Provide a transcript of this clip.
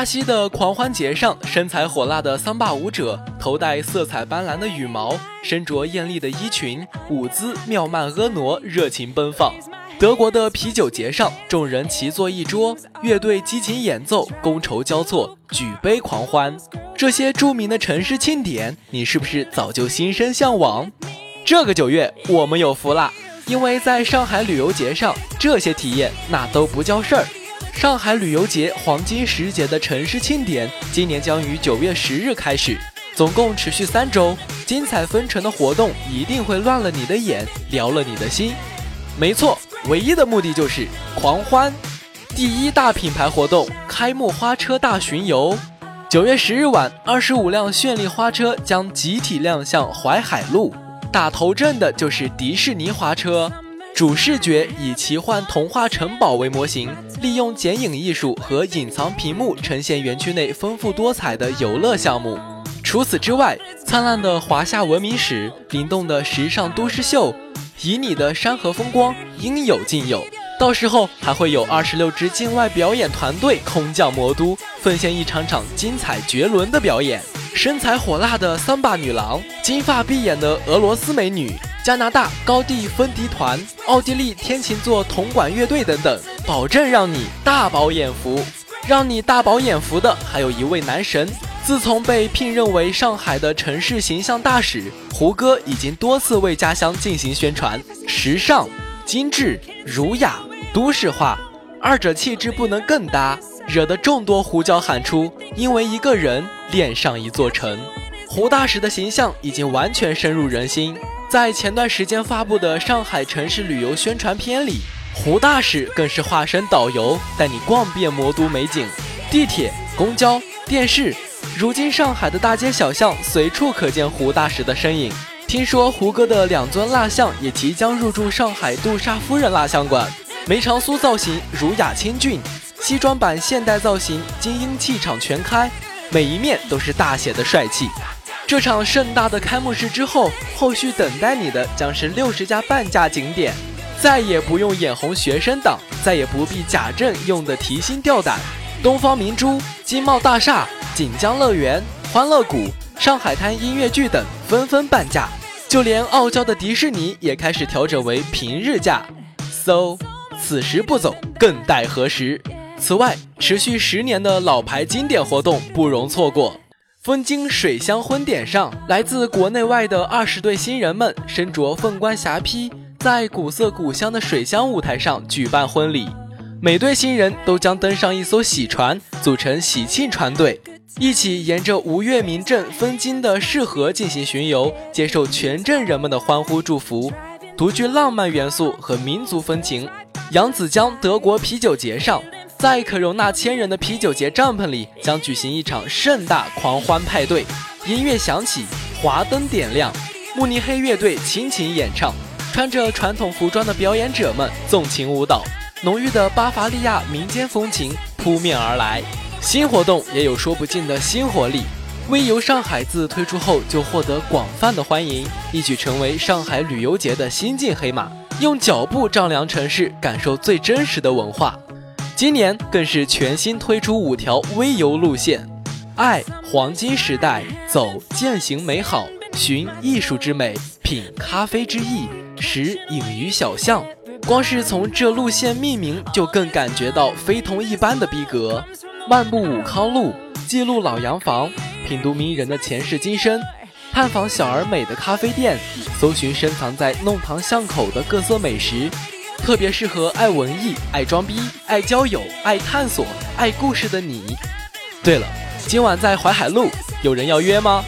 巴西的狂欢节上，身材火辣的桑巴舞者，头戴色彩斑斓的羽毛，身着艳丽的衣裙，舞姿妙曼婀娜，热情奔放。德国的啤酒节上，众人齐坐一桌，乐队激情演奏，觥筹交错，举杯狂欢。这些著名的城市庆典，你是不是早就心生向往？这个九月，我们有福啦，因为在上海旅游节上，这些体验那都不叫事儿。上海旅游节黄金时节的城市庆典，今年将于九月十日开始，总共持续三周。精彩纷呈的活动一定会乱了你的眼，撩了你的心。没错，唯一的目的就是狂欢。第一大品牌活动——开幕花车大巡游。九月十日晚，二十五辆绚丽花车将集体亮相淮海路，打头阵的就是迪士尼花车。主视觉以奇幻童话城堡为模型，利用剪影艺术和隐藏屏幕呈现园区内丰富多彩的游乐项目。除此之外，灿烂的华夏文明史、灵动的时尚都市秀、旖旎的山河风光应有尽有。到时候还会有二十六支境外表演团队空降魔都，奉献一场场精彩绝伦的表演。身材火辣的桑巴女郎，金发碧眼的俄罗斯美女。加拿大高地风笛团、奥地利天琴座铜管乐队等等，保证让你大饱眼福。让你大饱眼福的还有一位男神，自从被聘任为上海的城市形象大使，胡歌已经多次为家乡进行宣传。时尚、精致、儒雅、都市化，二者气质不能更搭，惹得众多胡椒喊出：因为一个人恋上一座城。胡大使的形象已经完全深入人心。在前段时间发布的上海城市旅游宣传片里，胡大使更是化身导游，带你逛遍魔都美景。地铁、公交、电视，如今上海的大街小巷随处可见胡大使的身影。听说胡歌的两尊蜡像也即将入驻上海杜莎夫人蜡像馆，梅长苏造型儒雅清俊，西装版现代造型精英气场全开，每一面都是大写的帅气。这场盛大的开幕式之后，后续等待你的将是六十家半价景点，再也不用眼红学生党，再也不必假证用的提心吊胆。东方明珠、金茂大厦、锦江乐园、欢乐谷、上海滩音乐剧等纷纷半价，就连傲娇的迪士尼也开始调整为平日价。So，此时不走，更待何时？此外，持续十年的老牌经典活动不容错过。风京水乡婚典上，来自国内外的二十对新人们身着凤冠霞帔，在古色古香的水乡舞台上举办婚礼。每对新人都将登上一艘喜船，组成喜庆船队，一起沿着吴越名镇分金的市河进行巡游，接受全镇人们的欢呼祝福。独具浪漫元素和民族风情，扬子江德国啤酒节上。在可容纳千人的啤酒节帐篷里，将举行一场盛大狂欢派对。音乐响起，华灯点亮，慕尼黑乐队倾情演唱，穿着传统服装的表演者们纵情舞蹈，浓郁的巴伐利亚民间风情扑面而来。新活动也有说不尽的新活力。微游上海自推出后就获得广泛的欢迎，一举成为上海旅游节的新晋黑马。用脚步丈量城市，感受最真实的文化。今年更是全新推出五条微游路线：爱黄金时代，走践行美好，寻艺术之美，品咖啡之意，识隐于小巷。光是从这路线命名，就更感觉到非同一般的逼格。漫步武康路，记录老洋房，品读名人的前世今生，探访小而美的咖啡店，搜寻深藏在弄堂巷口的各色美食。特别适合爱文艺、爱装逼、爱交友、爱探索、爱故事的你。对了，今晚在淮海路，有人要约吗？